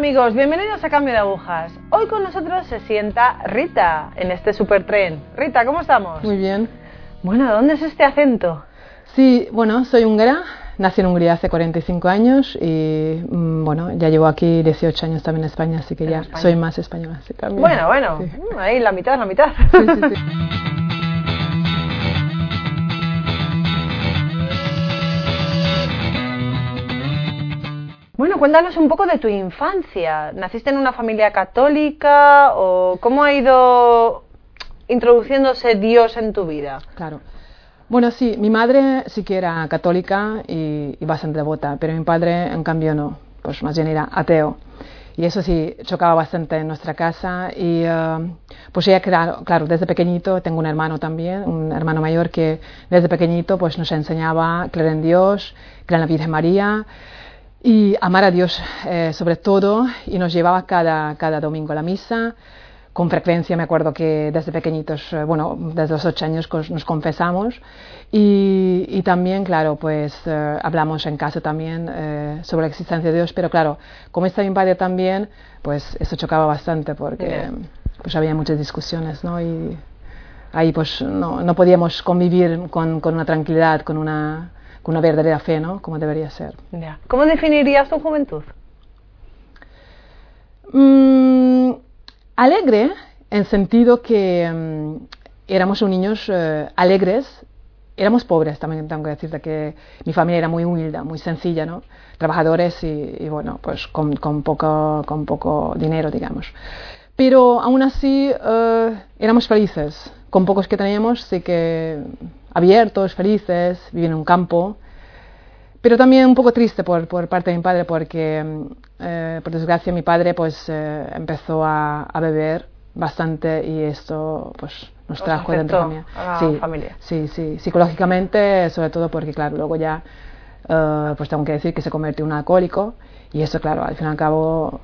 amigos, bienvenidos a Cambio de Agujas. Hoy con nosotros se sienta Rita en este supertren. Rita, ¿cómo estamos? Muy bien. Bueno, ¿dónde es este acento? Sí, bueno, soy húngara, nací en Hungría hace 45 años y mm, bueno, ya llevo aquí 18 años también en España, así que ya soy más española. También. Bueno, bueno, Sí. ahí la mitad, la mitad. Sí, sí, Bueno, cuéntanos un poco de tu infancia. ¿Naciste en una familia católica o cómo ha ido introduciéndose Dios en tu vida? Claro. Bueno, sí, mi madre sí que era católica y, y bastante devota, pero mi padre, en cambio, no, pues más bien era ateo. Y eso sí, chocaba bastante en nuestra casa. Y eh, pues ella, claro, claro, desde pequeñito, tengo un hermano también, un hermano mayor que desde pequeñito pues nos enseñaba creer en Dios, creer en la Virgen María y amar a Dios eh, sobre todo. Y nos llevaba cada, cada domingo a la misa con frecuencia me acuerdo que desde pequeñitos, eh, bueno, desde los ocho años nos confesamos y, y también, claro, pues eh, hablamos en casa también eh, sobre la existencia de Dios, pero claro, como está mi padre también, pues eso chocaba bastante porque Ya. pues había muchas discusiones, ¿no? Y ahí pues no, no podíamos convivir con, con una tranquilidad, con una, con una verdadera fe, ¿no? Como debería ser. ¿Cómo definirías tu juventud? Mm, alegre, en sentido que mm, éramos niños eh, alegres, éramos pobres también, tengo que decirte que mi familia era muy humilde, muy sencilla, ¿no? Trabajadores y, y bueno, pues con, con poco, con poco dinero, digamos. Pero aún así eh, éramos felices, con pocos que teníamos, sí que abiertos, felices, vivían en un campo, pero también un poco triste por, por parte de mi padre porque, mm, eh, por desgracia, mi padre pues eh, empezó a, a beber bastante y esto pues nos Os trajo dentro de familia. a la sí, familia. Sí, sí, psicológicamente, sobre todo porque, claro, luego ya, eh, pues tengo que decir que se convirtió en un alcohólico y eso, claro, al fin y al cabo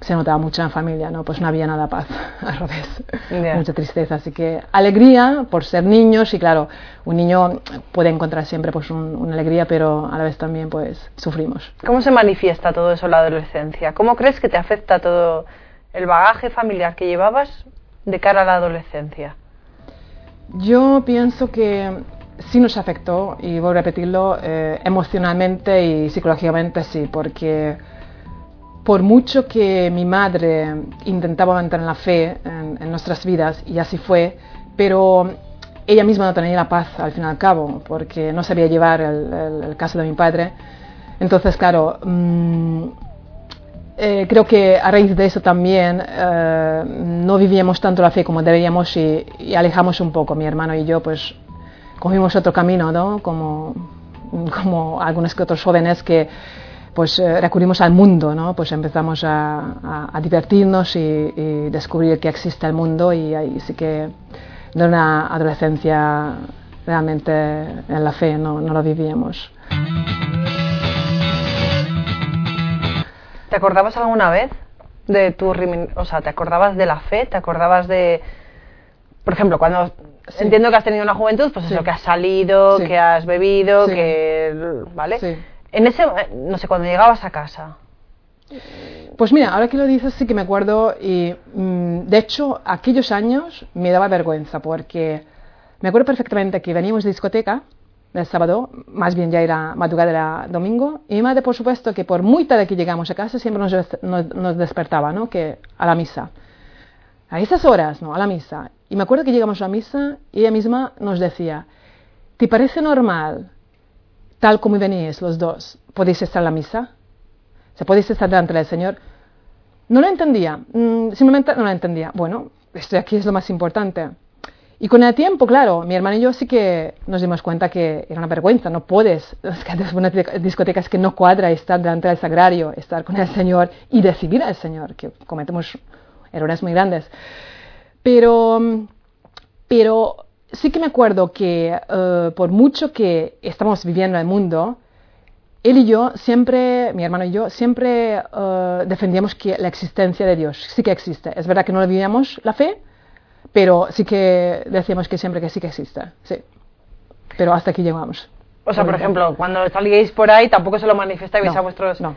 se notaba mucho en la familia, ¿no? Pues no había nada paz, al revés, Ya. mucha tristeza. Así que alegría por ser niños y claro, un niño puede encontrar siempre pues un- una alegría, pero a la vez también pues sufrimos. ¿Cómo se manifiesta todo eso en la adolescencia? ¿Cómo crees que te afecta todo el bagaje familiar que llevabas de cara a la adolescencia? Yo pienso que sí nos afectó, y voy a repetirlo, eh, emocionalmente y psicológicamente sí, porque por mucho que mi madre intentaba mantener la fe en, en nuestras vidas, y así fue, pero ella misma no tenía la paz al fin y al cabo, porque no sabía llevar el, el- el caso de mi padre. Entonces, claro, mm, eh, creo que a raíz de eso también eh, no vivíamos tanto la fe como deberíamos y, y alejamos un poco. Mi hermano y yo, pues, cogimos otro camino, ¿no? Como, como algunos que otros jóvenes que, pues, eh, recurrimos al mundo, ¿no? Pues empezamos a, a- a divertirnos y, y descubrir que existe el mundo y ahí sí que no era una adolescencia realmente en la fe, no, no lo vivíamos. ¿Te acordabas alguna vez de tu o sea, te acordabas de la fe, te acordabas de por ejemplo, cuando Sí. entiendo que has tenido una juventud, pues Sí. eso que has salido, Sí. que has bebido, que ¿vale? En ese no sé, cuando llegabas a casa, Pues mira, ahora que lo dices sí que me acuerdo y mm, de hecho aquellos años me daba vergüenza porque me acuerdo perfectamente que veníamos de discoteca el sábado, más bien ya era madrugada era domingo y mi madre por supuesto que por muy tarde que llegamos a casa siempre nos, nos, nos despertaba, ¿no? Que a la misa. A esas horas, ¿no? A la misa. Y me acuerdo que llegamos a la misa y ella misma nos decía, ¿te parece normal, tal como venís los dos, podéis estar en la misa? ¿Se podéis estar delante del Señor? No lo entendía, mm, simplemente no lo entendía. Bueno, esto aquí es lo más importante. Y con el tiempo, claro, mi hermano y yo sí que nos dimos cuenta que era una vergüenza, no puedes, es que después de una discoteca- discoteca es que no cuadra estar delante del sagrario, estar con el Señor y recibir al Señor, que cometemos errores muy grandes. Pero, mm, pero sí que me acuerdo que eh, por mucho que estamos viviendo en el mundo, él y yo siempre, mi hermano y yo, siempre eh, defendíamos que la existencia de Dios sí que existe. Es verdad que no le vivíamos la fe, pero sí que decíamos que siempre que sí que existe. Sí. Pero hasta aquí llegamos. o sea, por ejemplo, cuando salíais por ahí tampoco se lo manifestabais No, a vuestros no,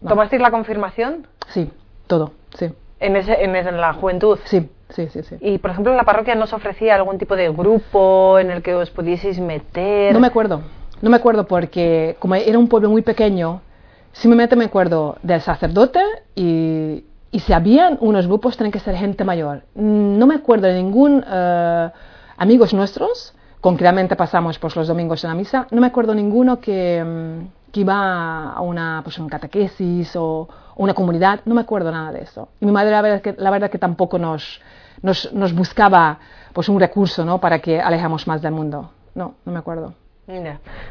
no. ¿Tomasteis la confirmación? Sí, todo, sí. En, ese, en, en la juventud. Sí, sí, sí, sí. Y, por ejemplo, en la parroquia no se ofrecía algún tipo de grupo en el que os pudieseis meter. No me acuerdo, no me acuerdo porque como era un pueblo muy pequeño, simplemente me acuerdo del sacerdote y, y si habían unos grupos tienen que ser gente mayor. No me acuerdo de ningún eh, amigos nuestros, concretamente pasamos pues, los domingos en la misa, no me acuerdo ninguno que, mm, que iba a una, pues, un catequesis o una comunidad, no me acuerdo nada de eso. Y mi madre la verdad que, la verdad que tampoco nos, nos, nos buscaba pues, un recurso ¿no? para que alejamos más del mundo. No, no me acuerdo.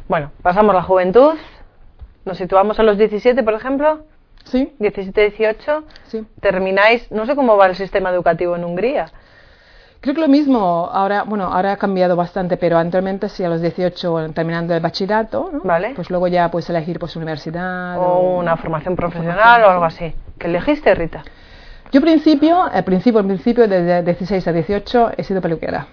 Bueno, pasamos la juventud. Nos situamos a los 17, por ejemplo. Sí, 17, 18. sí. Termináis. No sé cómo va el sistema educativo en Hungría. Creo que lo mismo, ahora, bueno, ahora ha cambiado bastante, pero anteriormente sí, a los 18, terminando el bachillerato, ¿no? Vale. Pues luego ya puedes elegir pues universidad. O una formación profesional o algo así. ¿Qué elegiste, Rita? Yo principio, al principio, al principio, desde 16 a 18 he sido peluquera.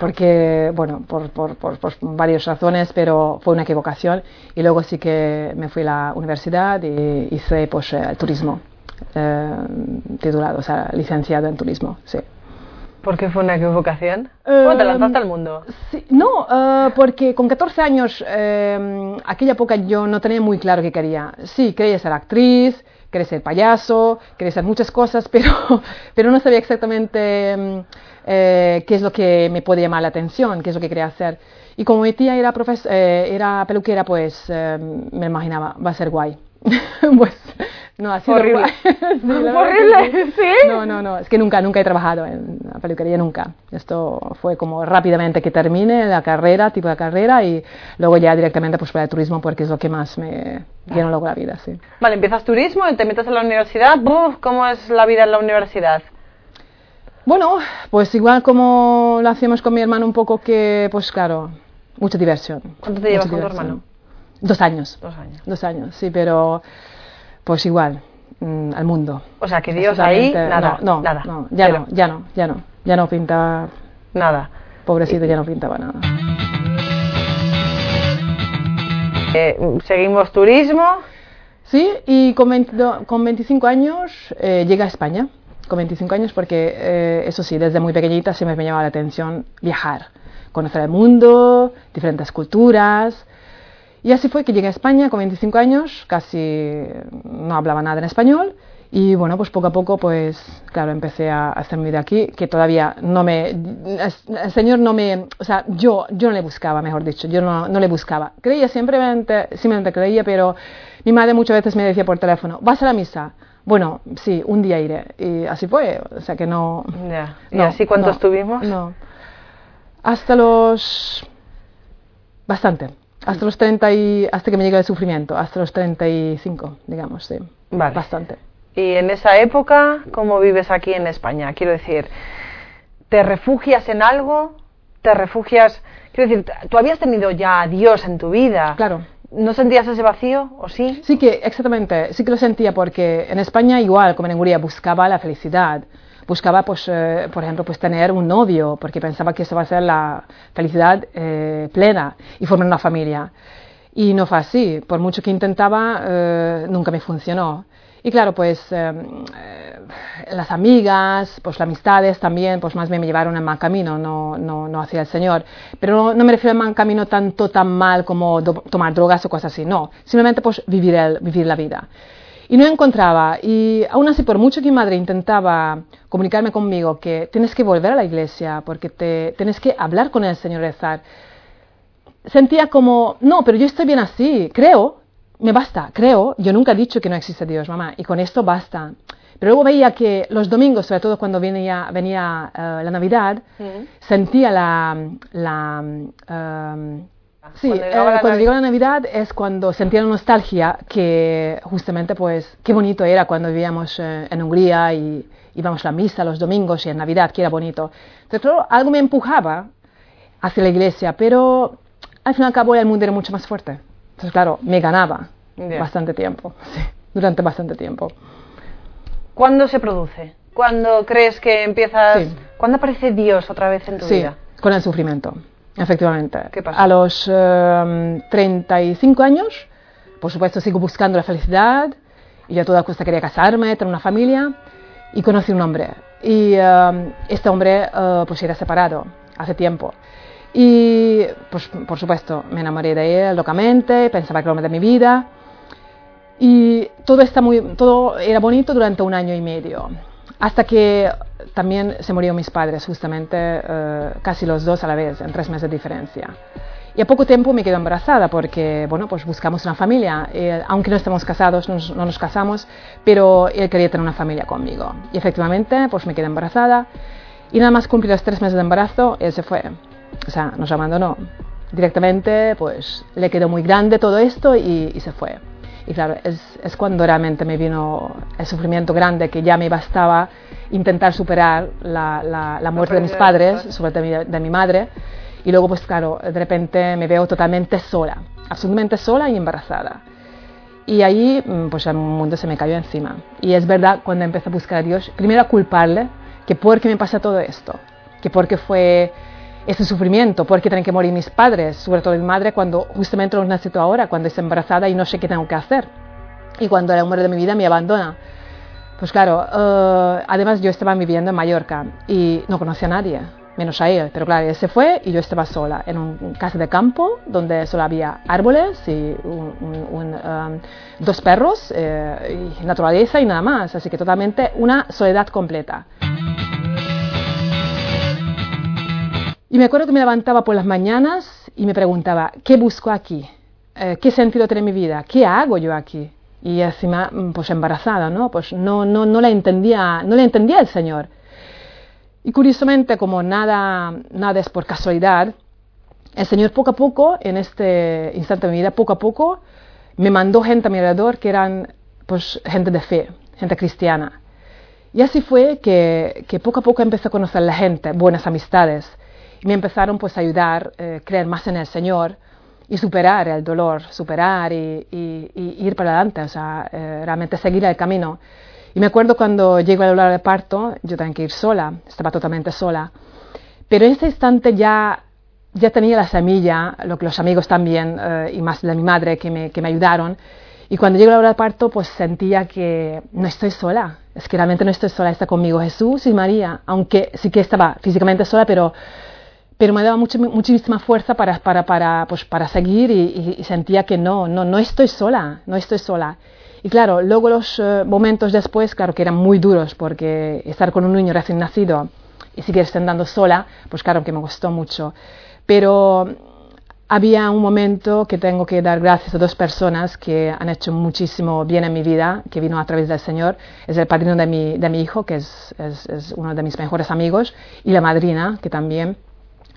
Porque, bueno, por, por, por, por varias razones, pero fue una equivocación. Y luego sí que me fui a la universidad y hice pues eh, turismo, eh, titulado, o sea, licenciado en turismo, sí. ¿Por qué fue una equivocación? ¿Cómo te lanzaste al mundo? Sí, no, eh, porque con 14 años, eh, aquella época yo no tenía muy claro qué quería. Sí, quería ser actriz, quería ser payaso, ser muchas cosas, pero, pero no sabía exactamente mm, eh, qué es lo que me podía llamar la atención, qué es lo que quería hacer. Y como mi tía era, profes- eh, era peluquera, pues eh, me imaginaba, va a ser guay. pues no, ha sido Horrible. Sí, Horrible, ¿sí? No, no, no, es que nunca, nunca he trabajado en la peluquería, nunca. Esto fue como rápidamente que termine la carrera, tipo de carrera, y luego ya directamente pues para el turismo, porque es lo que más me llenó luego la vida, sí. Vale, empiezas turismo y te metes en la universidad. Buf, ¿Cómo es la vida en la universidad? Bueno, pues igual como lo hacíamos con mi hermano un poco que, pues claro, mucha diversión. ¿Cuánto te llevas con tu hermano? Dos años. Dos años. Dos años, sí, pero pues igual, mm, al mundo. O sea, que Dios ahí, nada, no, no, nada. no, ya no, ya no, ya no, ya no pinta, Nada. pobrecito, ya no pintaba nada. Eh, seguimos turismo. Sí, y con, 22 con 25 años eh, llegué a España. Con 25 años porque, eh, eso sí, desde muy pequeñita siempre me llamaba la atención viajar, conocer el mundo, diferentes culturas. Y así fue que llegué a España con 25 años, casi no hablaba nada en español. Y bueno, pues poco a poco, pues claro, empecé a hacer mi vida aquí, que todavía no me... El Señor no me... O sea, yo, yo no le buscaba, mejor dicho, yo no, no le buscaba. Creía simplemente, simplemente creía, pero mi madre muchas veces me decía por teléfono, ¿vas a la misa? Bueno, sí, un día iré. Y así fue, o sea que no... ¿Y no, así cuánto no, estuvimos? No. Hasta los... Bastante. Hasta los 30 y... Hasta que me llegue el sufrimiento. Hasta los 35, digamos, sí. Vale. Bastante. Y en esa época, ¿cómo vives aquí en España? Quiero decir, ¿te refugias en algo? ¿Te refugias? Quiero decir, tú habías tenido ya a Dios en tu vida. Claro. ¿No sentías ese vacío o sí? Sí que, exactamente, sí que lo sentía porque en España igual, como en Hungría, buscaba la felicidad. Buscaba, pues, eh, por ejemplo, pues tener un novio, porque pensaba que eso va a ser la felicidad eh, plena y formar una familia. Y no fue así. Por mucho que intentaba, eh, nunca me funcionó. Y claro, pues eh, eh, las amigas, pues las amistades también, pues más bien me llevaron en mal camino, no, no, no hacia el Señor. Pero no, no me refiero a mal camino tanto tan mal como do- tomar drogas o cosas así, no. Simplemente pues vivir, el, vivir la vida. Y no encontraba, y aún así, por mucho que mi madre intentaba comunicarme conmigo que tienes que volver a la iglesia, porque te, tienes que hablar con el Señor, rezar, sentía como, no, pero yo estoy bien así, creo, me basta, creo, yo nunca he dicho que no existe Dios, mamá, y con esto basta. Pero luego veía que los domingos, sobre todo cuando venía, venía eh, la Navidad, sentía la... la em, sí, Cuando eh, la cuando llegó la Navidad es cuando sentía la nostalgia que justamente pues qué bonito era cuando vivíamos eh, en Hungría y íbamos a la misa los domingos y en Navidad, que era bonito. Entonces, claro, algo me empujaba hacia la iglesia, pero al fin y al cabo el mundo era mucho más fuerte. Entonces, claro, me ganaba bastante tiempo, sí, durante bastante tiempo. ¿Cuándo se produce? ¿Cuándo crees que empiezas? Sí. ¿Cuándo aparece Dios otra vez en tu Sí, vida? con el sufrimiento, efectivamente. ¿Qué pasó? A los eh, 35 años, por supuesto, sigo buscando la felicidad Y yo a toda costa quería casarme, tener una familia y conocí un hombre. Y eh, este hombre eh, pues era separado hace tiempo. Y pues por supuesto me enamoré de él locamente, pensaba que era el hombre de mi vida. Y todo, está muy, todo era bonito durante un año y medio. Hasta que también se murieron mis padres, justamente eh, casi los dos a la vez, en tres meses de diferencia. Y a poco tiempo me quedé embarazada porque, bueno, pues buscamos una familia. Eh, aunque no estemos casados, no nos, no nos, casamos, pero él quería tener una familia conmigo. Y efectivamente, pues me quedé embarazada. Y nada más cumplí los tres meses de embarazo, él se fue. O sea, nos abandonó. Directamente, pues le quedó muy grande todo esto y se fue. Y claro, es, es, cuando realmente me vino el sufrimiento grande que ya me bastaba intentar superar la, la, la muerte de mis padres, sobre todo de mi, de mi madre. Y luego, pues claro, de repente me veo totalmente sola, absolutamente sola y embarazada. Y ahí, pues el mundo se me cayó encima. Y es verdad, cuando empecé a buscar a Dios, primero a culparle, que por qué me pasa todo esto, que por qué fue este sufrimiento, por qué tienen que morir mis padres, sobre todo mi madre, cuando justamente lo necesito ahora, cuando estoy embarazada y no sé qué tengo que hacer. Y cuando el hombre de mi vida me abandona. Pues claro, uh, además yo estaba viviendo en Mallorca y no conocía a nadie, menos a él. Pero claro, él se fue y yo estaba sola en un casa de campo donde solo había árboles y um, dos perros eh, y naturaleza y nada más. Así que totalmente una soledad completa. Y me acuerdo que me levantaba por las mañanas y me preguntaba, ¿qué busco aquí? Eh, ¿Qué sentido tiene mi vida? ¿Qué hago yo aquí? Y encima, pues embarazada, ¿no? Pues no, no, no la entendía, no la entendía el Señor. Y curiosamente, como nada, nada es por casualidad, el Señor poco a poco, en este instante de mi vida, poco a poco, me mandó gente a mi alrededor que eran pues, gente de fe, gente cristiana. Y así fue que, que poco a poco empecé a conocer a la gente, buenas amistades, y me empezaron pues a ayudar a eh, creer más en el Señor y superar el dolor, superar y, ir para adelante, o sea, eh, realmente seguir el camino. Y me acuerdo cuando llego al hablar de parto, yo tenía que ir sola, estaba totalmente sola. Pero en ese instante ya, ya tenía la semilla, lo que los amigos también, eh, y más de mi madre que me, que me ayudaron. Y cuando llego a la hora del parto, pues sentía que no estoy sola. Es que realmente no estoy sola, está conmigo Jesús y María. Aunque sí que estaba físicamente sola, pero, pero me daba mucho, muchísima fuerza para, pues seguir y, sentía que no, no, no estoy sola, no estoy sola. Y claro, luego los uh, momentos después, claro que eran muy duros, porque estar con un niño recién nacido y seguir estando sola, pues claro que me costó mucho. Pero había un momento que tengo que dar gracias a dos personas que han hecho muchísimo bien en mi vida, que vino a través del Señor. Es el padrino de mi, hijo, que es uno de mis mejores amigos, y la madrina, que también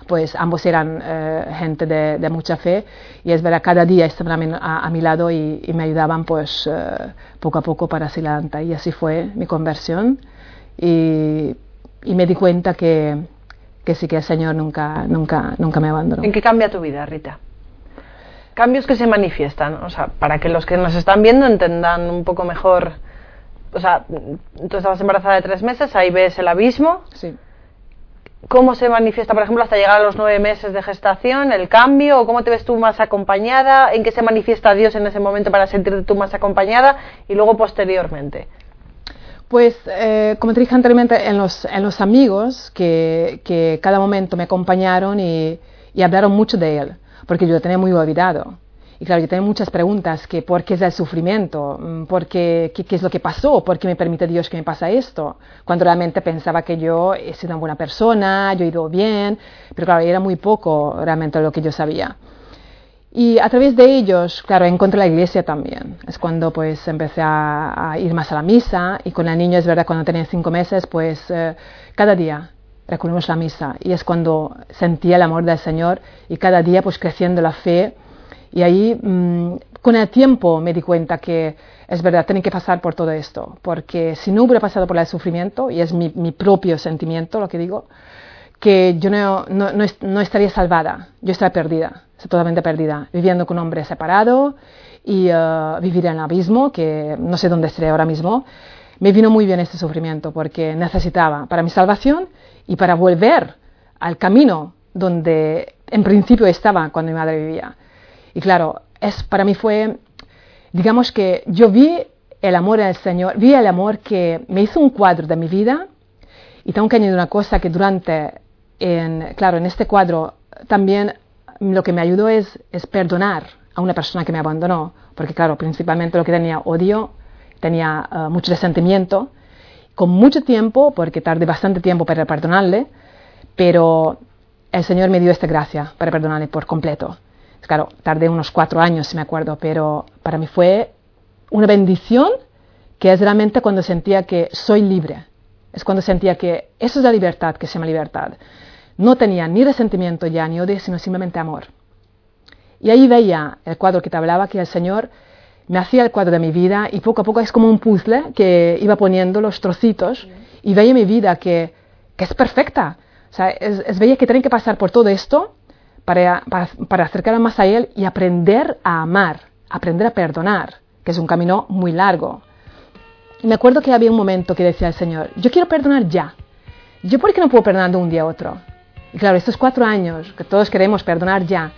pues ambos eran eh, gente de, de, mucha fe y es verdad, cada día estaban a, a, a mi lado y, y, me ayudaban pues eh, poco a poco para hacia adelante y así fue mi conversión y, y me di cuenta que, que, sí que el Señor nunca, nunca, nunca me abandonó. ¿En qué cambia tu vida, Rita? Cambios que se manifiestan, o sea, para que los que nos están viendo entendan un poco mejor, o sea, tú estabas embarazada de tres meses, ahí ves el abismo. Sí ¿Cómo se manifiesta, por ejemplo, hasta llegar a los nueve meses de gestación, el cambio? ¿O cómo te ves tú más acompañada? ¿En qué se manifiesta Dios en ese momento para sentirte tú más acompañada? Y luego posteriormente. Pues, eh, como te dije anteriormente, en los, en los amigos que, cada momento me acompañaron y, y hablaron mucho de Él, porque yo lo tenía muy olvidado. Y claro, yo tenía muchas preguntas, que por qué es el sufrimiento, por qué, qué, es lo que pasó, por qué me permite Dios que me pasa esto, cuando realmente pensaba que yo he sido una buena persona, yo he ido bien, pero claro, era muy poco realmente lo que yo sabía. Y a través de ellos, claro, encontré la iglesia también. Es cuando pues empecé a, ir más a la misa. Y con el niño, es verdad, cuando tenía cinco meses, pues eh, cada día recurrimos la misa. Y es cuando sentía el amor del Señor y cada día pues creciendo la fe y ahí, mmm, con el tiempo, me di cuenta que es verdad, tienen que pasar por todo esto, porque si no hubiera pasado por el sufrimiento, y es mi, propio sentimiento lo que digo, que yo no estaría salvada, yo estaría perdida, totalmente perdida, viviendo con un hombre separado y uh, vivir en el abismo, que no sé dónde estaré ahora mismo. Me vino muy bien este sufrimiento porque necesitaba para mi salvación y para volver al camino donde en principio estaba cuando mi madre vivía. Y claro, es, para mí fue, digamos que yo vi el amor del Señor, vi el amor que me hizo un cuadro de mi vida y tengo que añadir una cosa que durante, claro, en este cuadro también lo que me ayudó es, es perdonar a una persona que me abandonó, porque claro, principalmente lo que tenía odio, tenía uh, mucho resentimiento, con mucho tiempo, porque tardé bastante tiempo para perdonarle, pero el Señor me dio esta gracia para perdonarle por completo. Claro, tardé unos cuatro años, si me acuerdo, pero para mí fue una bendición que es realmente cuando sentía que soy libre. Es cuando sentía que eso es la libertad, que se llama libertad. No tenía ni resentimiento ya, ni odio, sino simplemente amor. Y ahí veía el cuadro que te hablaba, que el Señor me hacía el cuadro de mi vida y poco a poco es como un puzzle que iba poniendo los trocitos y veía mi vida que, es perfecta. O sea, es, es, veía que tenía que pasar por todo esto para, para, acercarme más a Él y aprender a amar, aprender a perdonar, que es un camino muy largo. Me acuerdo que había un momento que decía el Señor, yo quiero perdonar ya. ¿Yo por qué no puedo perdonar de un día a otro? Y claro, estos cuatro años que todos queremos perdonar ya,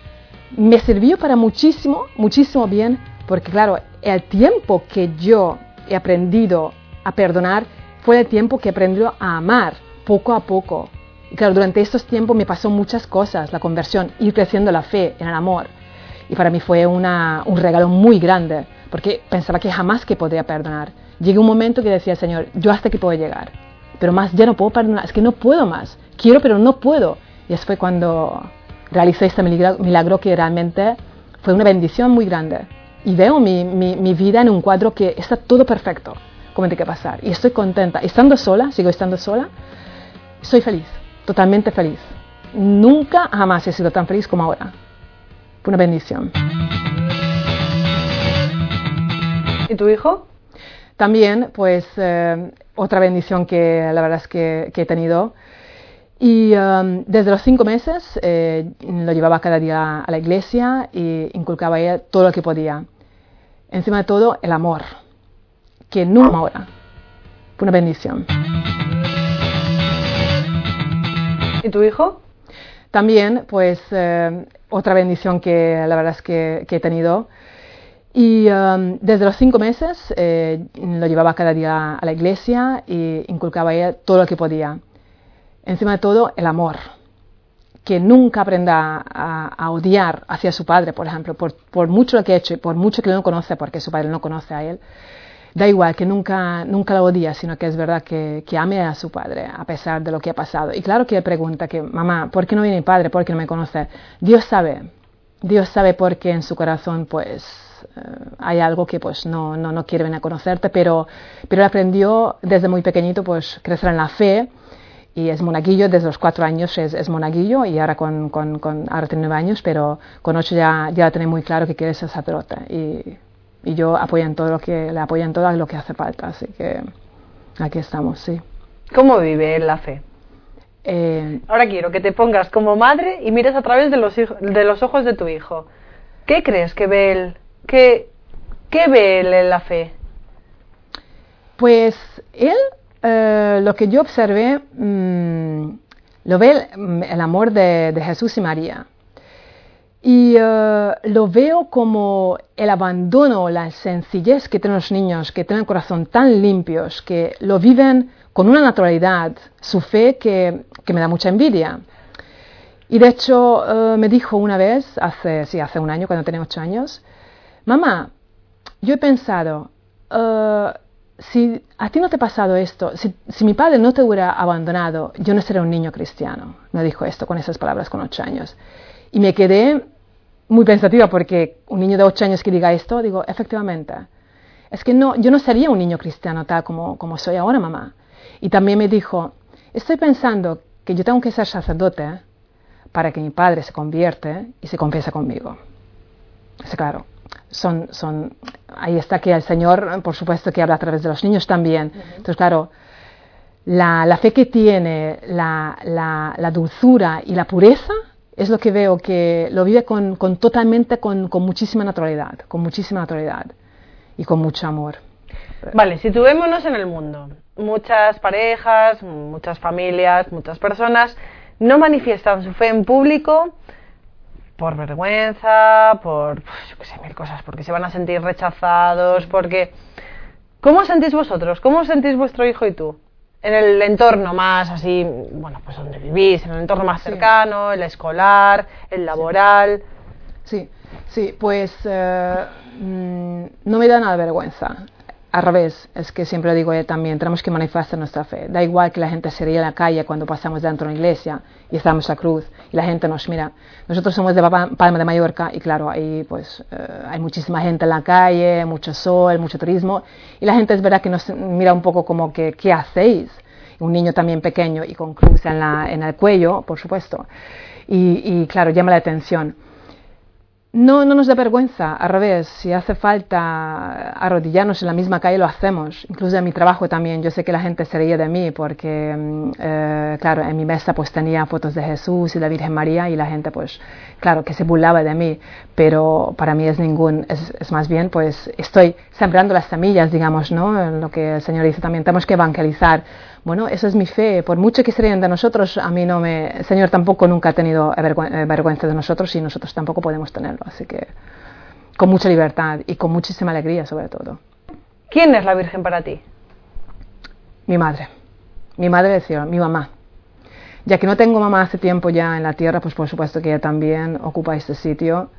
me sirvió para muchísimo, muchísimo bien, porque claro, el tiempo que yo he aprendido a perdonar fue el tiempo que he aprendido a amar poco a poco. Claro, durante estos tiempos me pasó muchas cosas, la conversión, ir creciendo la fe en el amor. Y para mí fue una, un regalo muy grande, porque pensaba que jamás que podría perdonar. Llegué un momento que decía, Señor, yo hasta aquí puedo llegar, pero más ya no puedo perdonar, es que no puedo más. Quiero, pero no puedo. Y eso fue cuando realicé este milagro que realmente fue una bendición muy grande. Y veo mi, mi, mi, vida en un cuadro que está todo perfecto, como tiene que pasar. Y estoy contenta. Estando sola, sigo estando sola, soy feliz, totalmente feliz. Nunca, jamás he sido tan feliz como ahora. Fue una bendición. ¿Y tu hijo? También, pues, eh, otra bendición que la verdad es que, que he tenido y um, desde los cinco meses eh, lo llevaba cada día a la iglesia y inculcaba a ella todo lo que podía. Encima de todo, el amor, que nunca ahora. Fue una bendición. ¿Y tu hijo? También, pues, eh, otra bendición que la verdad es que, he tenido. Y um, desde los cinco meses eh, lo llevaba cada día a la iglesia y inculcaba a ella todo lo que podía encima de todo, el amor. Que nunca aprenda a, a odiar hacia su padre, por ejemplo, por, por, mucho lo que ha hecho y por mucho que no conoce, porque su padre no conoce a él. Da igual, que nunca, nunca lo odia, sino que es verdad que, que ame a su padre, a pesar de lo que ha pasado. Y claro que él pregunta que, mamá, ¿por qué no viene mi padre? ¿Por qué no me conoce? Dios sabe, Dios sabe por qué en su corazón, pues, eh, hay algo que pues no, no, no quiere venir a conocerte, pero, pero él aprendió desde muy pequeñito pues crecer en la fe y es monaguillo, desde los cuatro años es, monaguillo y ahora, con, con, con, ahora tiene nueve años, pero con ocho ya, ya tiene muy claro que quiere ser sacerdote y yo apoyo en todo lo que, le apoyo en todo lo que hace falta, así que aquí estamos, sí. ¿Cómo vive la fe? Eh, ahora quiero que te pongas como madre y mires a través de los, de los ojos de tu hijo. ¿Qué crees que ve él? ¿Qué, qué ve él en la fe? Pues él eh, lo que yo observé, mmm, lo ve el, el amor de, de, Jesús y María. Y uh, lo veo como el abandono, la sencillez que tienen los niños, que tienen el corazón tan limpios, que lo viven con una naturalidad, su fe que, que me da mucha envidia. Y de hecho uh, me dijo una vez, hace, sí, hace un año, cuando tenía ocho años, mamá, yo he pensado, uh, si a ti no te ha pasado esto, si, si, mi padre no te hubiera abandonado, yo no sería un niño cristiano. Me dijo esto con esas palabras con ocho años. Y me quedé muy pensativa porque un niño de ocho años que diga esto, digo, efectivamente, es que no, yo no sería un niño cristiano tal como, como soy ahora, mamá. Y también me dijo, estoy pensando que yo tengo que ser sacerdote para que mi padre se convierte y se confiese conmigo. Es claro, son, son, ahí está que el Señor, por supuesto, que habla a través de los niños también. Uh -huh. Entonces, claro, la, la, fe que tiene, la, la, la, dulzura y la pureza es lo que veo que lo vive con, con totalmente, con, con, muchísima naturalidad, con muchísima naturalidad y con mucho amor. Vale, situémonos en el mundo. Muchas parejas, muchas familias, muchas personas no manifiestan su fe en público por vergüenza, por, pues, yo qué sé, mil cosas, porque se van a sentir rechazados, porque... ¿Cómo os sentís vosotros? ¿Cómo os sentís vuestro hijo y tú? En el entorno más así, bueno, pues donde vivís, en el entorno más Sí. cercano, el escolar, el laboral. Sí, sí, pues eh, mm, no me da nada vergüenza. Al revés, es que siempre digo yo también, tenemos que manifestar nuestra fe. Da igual que la gente se ría en la calle cuando pasamos dentro de una iglesia y estamos a cruz y la gente nos mira. Nosotros somos de Pa- Palma de Mallorca y claro, ahí pues eh, hay muchísima gente en la calle, mucho sol, mucho turismo y la gente es verdad que nos mira un poco como que, ¿qué hacéis? Un niño también pequeño y con cruz en, el cuello, por supuesto. Y claro, llama la atención. No, no nos da vergüenza, al revés, si hace falta arrodillarnos en la misma calle lo hacemos, incluso en mi trabajo también, yo sé que la gente se reía de mí porque, mm, eh, claro, en mi mesa pues tenía fotos de Jesús y de Virgen María y la gente pues, claro, que se burlaba de mí, pero para mí es ningún, es, es más bien pues estoy sembrando las semillas, digamos, ¿no? Lo que el Señor dice también, tenemos que evangelizar. Bueno, eso es mi fe. Por mucho que se rían de nosotros, a mí no me. El Señor tampoco nunca ha tenido eh, vergüenza de nosotros y nosotros tampoco podemos tenerlo. Así que con mucha libertad y con muchísima alegría, sobre todo. ¿Quién es la Virgen para ti? Mi madre. Mi madre decía, mi mamá. Ya que no tengo mamá hace tiempo ya en la tierra, pues por supuesto que ella también ocupa este sitio.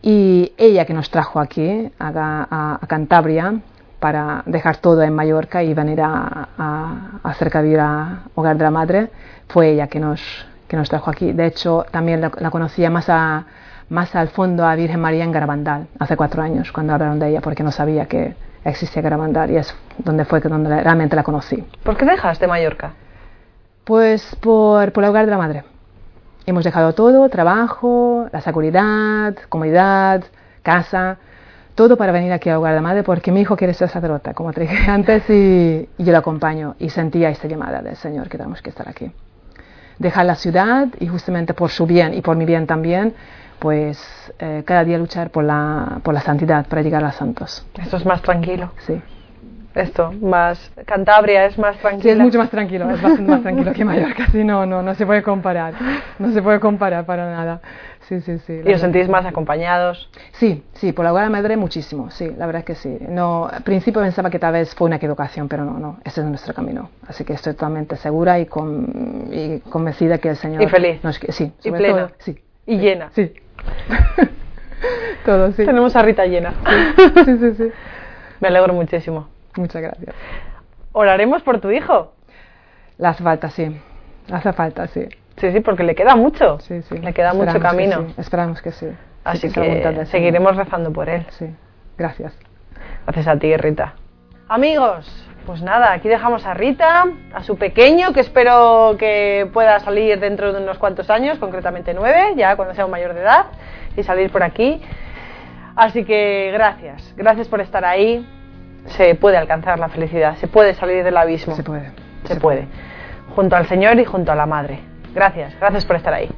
Y ella que nos trajo aquí, a, a- a Cantabria, para dejar todo en Mallorca y venir a, a, a hacer vivir a Hogar de la Madre, fue ella que nos, que nos trajo aquí. De hecho, también la, la conocía más, a, más al fondo a Virgen María en Garabandal, hace cuatro años, cuando hablaron de ella, porque no sabía que existía Garabandal y es donde fue que donde realmente la conocí. ¿Por qué dejaste Mallorca? Pues por, por el hogar de la madre. Hemos dejado todo, trabajo, la seguridad, comodidad, casa, todo para venir aquí a hogar de madre porque mi hijo quiere ser sacerdote, como te dije antes, y, y yo lo acompaño y sentía esta llamada del Señor que tenemos que estar aquí. Dejar la ciudad y justamente por su bien y por mi bien también, pues eh, cada día luchar por la, por la santidad para llegar a los santos. Esto es más tranquilo. Sí. Esto, más. Cantabria es más tranquilo. Sí, es mucho más tranquilo, es bastante más tranquilo que Mallorca, sí, no, no, no se puede comparar, no se puede comparar para nada. Sí, sí, sí. Y os sentís más acompañados. Sí, sí, por la la madre muchísimo, sí, la verdad es que sí. No, al principio pensaba que tal vez fue una equivocación, pero no, no, ese es nuestro camino. Así que estoy totalmente segura y, con, y convencida que el Señor... Y feliz. Nos, sí, Y plena. todo, sí. Y llena. Sí. todo, sí. Tenemos a Rita llena. Sí, sí, sí. Me alegro muchísimo. Muchas gracias. Oraremos por tu hijo. Le hace falta, sí. Le hace falta, sí. Sí, sí, porque le queda mucho. Sí, sí. Le queda mucho Esperamos que camino. sí, Esperamos que sí. Así que seguiremos rezando por él. Sí, gracias. Gracias a ti, Rita. Amigos, pues nada, aquí dejamos a Rita, a su pequeño, que espero que pueda salir dentro de unos cuantos años, concretamente nueve, ya cuando sea un mayor de edad, y salir por aquí. Así que gracias, gracias por estar ahí. Se puede alcanzar la felicidad, se puede salir del abismo. Se puede. Se puede. Junto al Señor y junto a la Madre. Gracias, gracias por estar ahí.